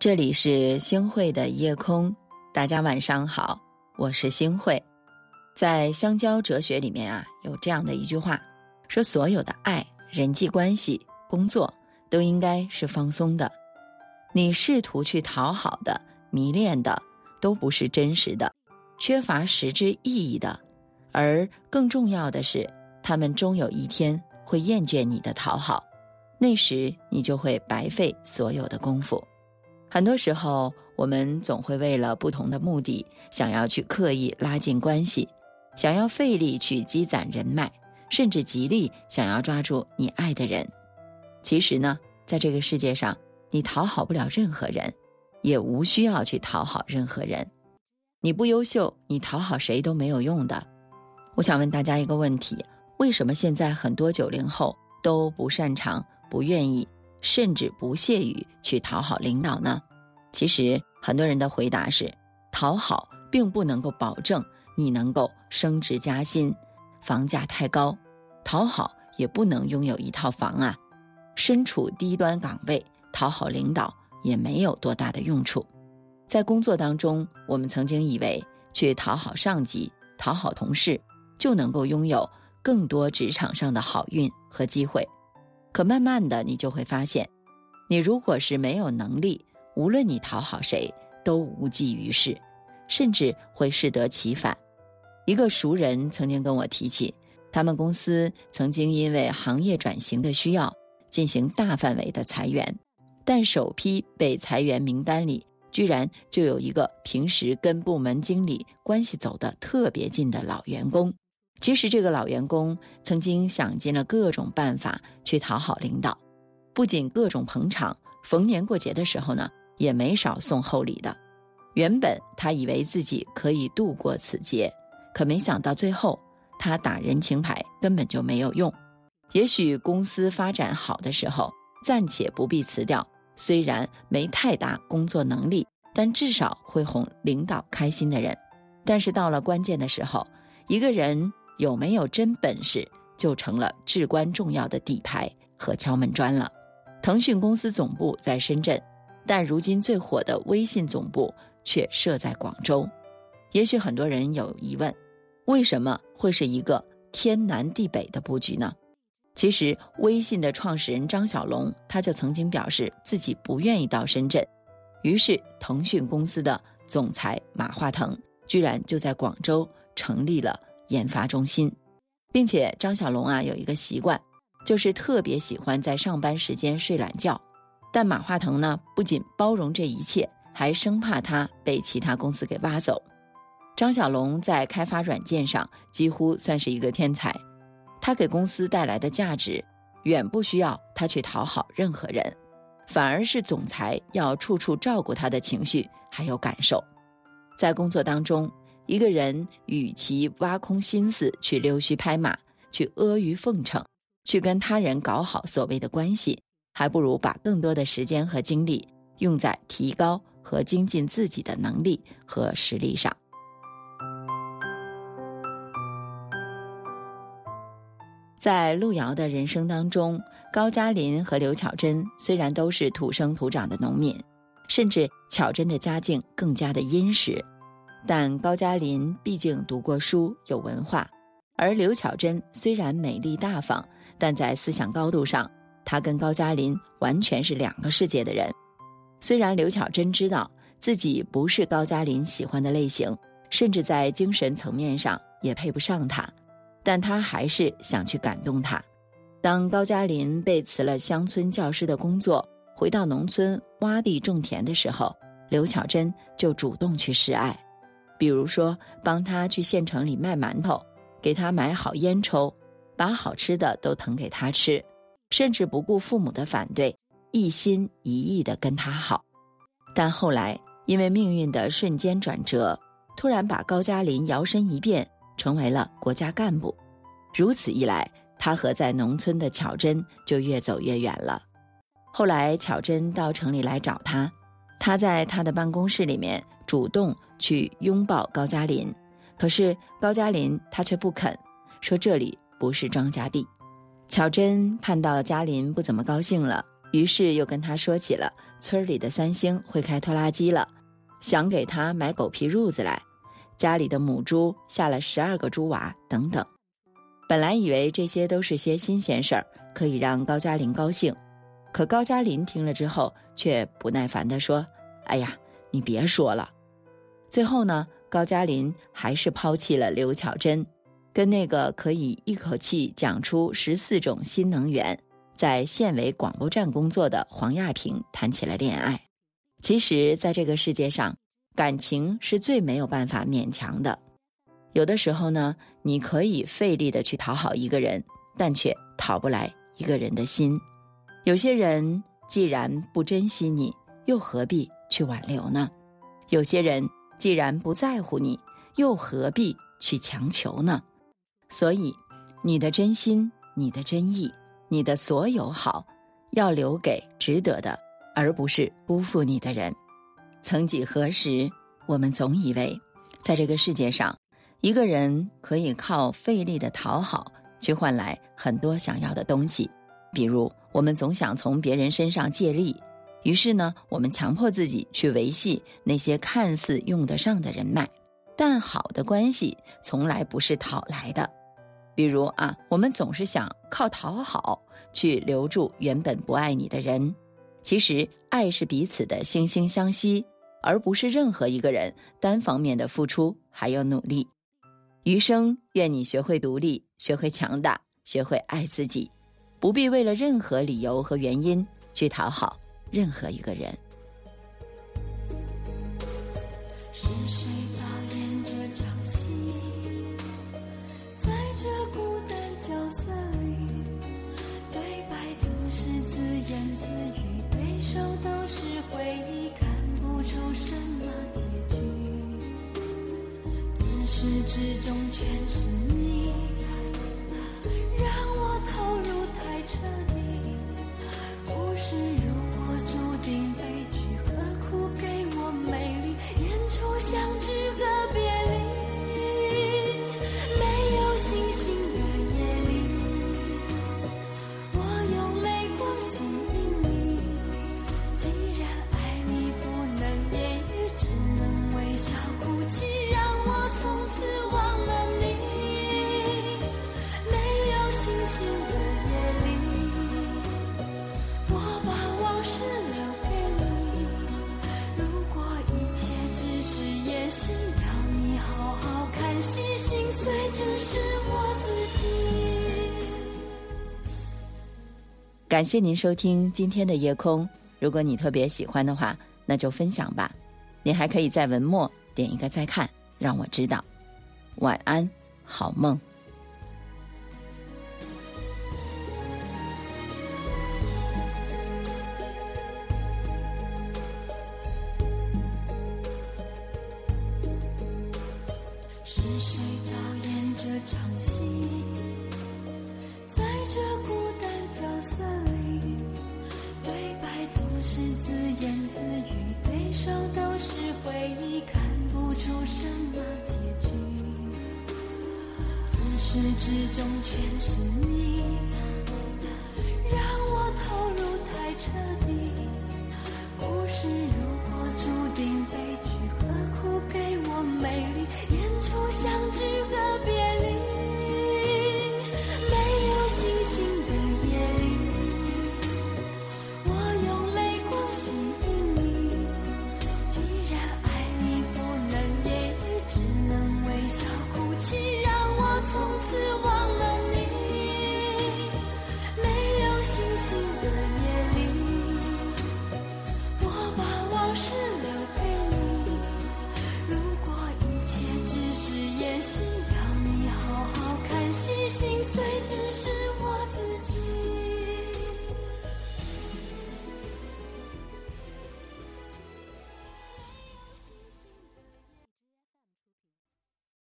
这里是星汇的夜空，大家晚上好，我是星汇。在香蕉哲学里面啊，有这样的一句话，说所有的爱、人际关系、工作都应该是放松的。你试图去讨好的、迷恋的，都不是真实的，缺乏实质意义的。而更重要的是，他们终有一天会厌倦你的讨好，那时你就会白费所有的功夫。很多时候，我们总会为了不同的目的，想要去刻意拉近关系，想要费力去积攒人脉，甚至极力想要抓住你爱的人。其实呢，在这个世界上，你讨好不了任何人，也无需要去讨好任何人。你不优秀，你讨好谁都没有用的。我想问大家一个问题：为什么现在很多九零后都不擅长、不愿意？甚至不屑于去讨好领导呢？其实很多人的回答是：讨好并不能够保证你能够升职加薪，房价太高；讨好也不能拥有一套房啊。身处低端岗位，讨好领导也没有多大的用处。在工作当中，我们曾经以为去讨好上级、讨好同事，就能够拥有更多职场上的好运和机会。可慢慢的，你就会发现，你如果是没有能力，无论你讨好谁，都无济于事，甚至会适得其反。一个熟人曾经跟我提起，他们公司曾经因为行业转型的需要，进行大范围的裁员，但首批被裁员名单里，居然就有一个平时跟部门经理关系走得特别近的老员工。其实这个老员工曾经想尽了各种办法去讨好领导，不仅各种捧场，逢年过节的时候呢，也没少送厚礼的。原本他以为自己可以度过此劫，可没想到最后他打人情牌根本就没有用。也许公司发展好的时候，暂且不必辞掉，虽然没太大工作能力，但至少会哄领导开心的人。但是到了关键的时候，一个人。有没有真本事，就成了至关重要的底牌和敲门砖了。腾讯公司总部在深圳，但如今最火的微信总部却设在广州。也许很多人有疑问，为什么会是一个天南地北的布局呢？其实，微信的创始人张小龙他就曾经表示自己不愿意到深圳，于是腾讯公司的总裁马化腾居然就在广州成立了。研发中心，并且张小龙啊有一个习惯，就是特别喜欢在上班时间睡懒觉。但马化腾呢，不仅包容这一切，还生怕他被其他公司给挖走。张小龙在开发软件上几乎算是一个天才，他给公司带来的价值，远不需要他去讨好任何人，反而是总裁要处处照顾他的情绪还有感受，在工作当中。一个人与其挖空心思去溜须拍马、去阿谀奉承、去跟他人搞好所谓的关系，还不如把更多的时间和精力用在提高和精进自己的能力和实力上。在路遥的人生当中，高加林和刘巧珍虽然都是土生土长的农民，甚至巧珍的家境更加的殷实。但高加林毕竟读过书，有文化，而刘巧珍虽然美丽大方，但在思想高度上，她跟高加林完全是两个世界的人。虽然刘巧珍知道自己不是高加林喜欢的类型，甚至在精神层面上也配不上他，但她还是想去感动他。当高加林被辞了乡村教师的工作，回到农村挖地种田的时候，刘巧珍就主动去示爱。比如说，帮他去县城里卖馒头，给他买好烟抽，把好吃的都腾给他吃，甚至不顾父母的反对，一心一意的跟他好。但后来因为命运的瞬间转折，突然把高加林摇身一变成为了国家干部。如此一来，他和在农村的巧珍就越走越远了。后来巧珍到城里来找他，他在他的办公室里面主动。去拥抱高加林，可是高加林他却不肯，说这里不是庄稼地。巧珍看到嘉林不怎么高兴了，于是又跟他说起了村里的三星会开拖拉机了，想给他买狗皮褥子来，家里的母猪下了十二个猪娃等等。本来以为这些都是些新鲜事儿，可以让高加林高兴，可高加林听了之后却不耐烦地说：“哎呀，你别说了。”最后呢，高加林还是抛弃了刘巧珍，跟那个可以一口气讲出十四种新能源、在县委广播站工作的黄亚萍谈起了恋爱。其实，在这个世界上，感情是最没有办法勉强的。有的时候呢，你可以费力的去讨好一个人，但却讨不来一个人的心。有些人既然不珍惜你，又何必去挽留呢？有些人。既然不在乎你，又何必去强求呢？所以，你的真心、你的真意、你的所有好，要留给值得的，而不是辜负你的人。曾几何时，我们总以为，在这个世界上，一个人可以靠费力的讨好，去换来很多想要的东西。比如，我们总想从别人身上借力。于是呢，我们强迫自己去维系那些看似用得上的人脉，但好的关系从来不是讨来的。比如啊，我们总是想靠讨好去留住原本不爱你的人。其实，爱是彼此的惺惺相惜，而不是任何一个人单方面的付出还有努力。余生，愿你学会独立，学会强大，学会爱自己，不必为了任何理由和原因去讨好。任何一个人。感谢您收听今天的夜空。如果你特别喜欢的话，那就分享吧。您还可以在文末点一个再看，让我知道。晚安，好梦。始终全是。